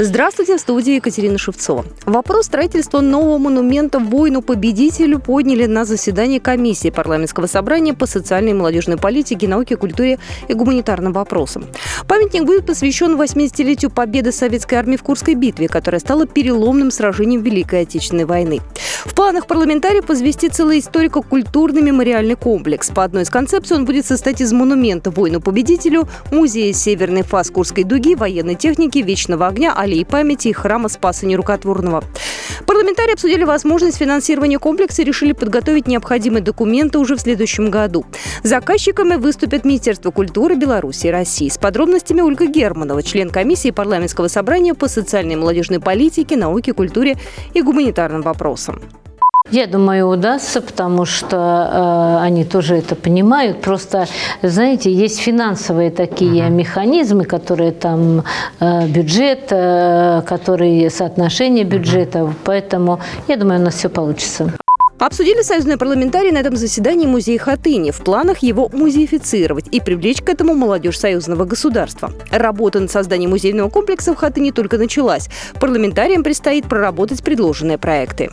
Здравствуйте, в студии Екатерина Шевцова. Вопрос строительства нового монумента воину-победителю подняли на заседании комиссии парламентского собрания по социальной и молодежной политике, науке, культуре и гуманитарным вопросам. Памятник будет посвящен 80-летию победы советской армии в Курской битве, которая стала переломным сражением Великой Отечественной войны. В планах парламентариев возвести целый историко-культурный мемориальный комплекс. По одной из концепций он будет состоять из монумента воину-победителю, музея Северной фас Курской дуги, военной техники, вечного огня, аллеи памяти и храма Спаса Нерукотворного. Парламентарии обсудили возможность финансирования комплекса и решили подготовить необходимые документы уже в следующем году. Заказчиками выступят Министерство культуры Беларуси и России. С подробностями Ольга Германова, член комиссии парламентского собрания по социальной и молодежной политике, науке, культуре и гуманитарным вопросам. Я думаю, удастся, потому что э, они тоже это понимают. Просто, знаете, есть финансовые такие uh-huh. механизмы, которые там э, бюджет, э, которые соотношение бюджета. Uh-huh. Поэтому я думаю, у нас все получится. Обсудили союзные парламентарии на этом заседании музей Хатыни. В планах его музеифицировать и привлечь к этому молодежь союзного государства. Работа над созданием музейного комплекса в Хатыни только началась. Парламентариям предстоит проработать предложенные проекты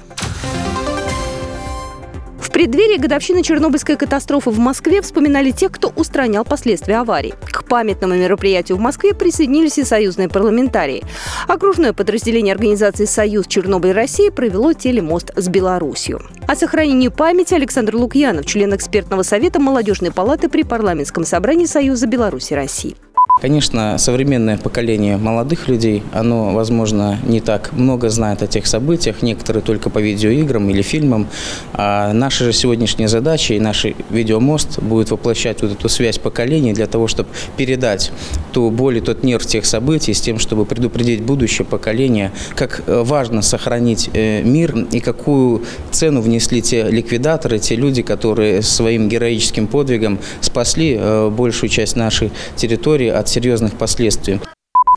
преддверии годовщины Чернобыльской катастрофы в Москве вспоминали тех, кто устранял последствия аварии. К памятному мероприятию в Москве присоединились и союзные парламентарии. Окружное подразделение организации «Союз Чернобыль России» провело телемост с Беларусью. О сохранении памяти Александр Лукьянов, член экспертного совета Молодежной палаты при парламентском собрании Союза Беларуси России. Конечно, современное поколение молодых людей, оно, возможно, не так много знает о тех событиях, некоторые только по видеоиграм или фильмам. А наша же сегодняшняя задача и наш видеомост будет воплощать вот эту связь поколений для того, чтобы передать ту боль и тот нерв тех событий с тем, чтобы предупредить будущее поколение, как э, важно сохранить э, мир и какую цену внесли те ликвидаторы, те люди, которые своим героическим подвигом спасли э, большую часть нашей территории от серьезных последствий.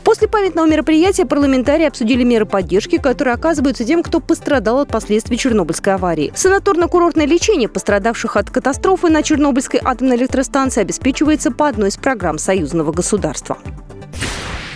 После памятного мероприятия парламентарии обсудили меры поддержки, которые оказываются тем, кто пострадал от последствий Чернобыльской аварии. Санаторно-курортное лечение пострадавших от катастрофы на Чернобыльской атомной электростанции обеспечивается по одной из программ союзного государства.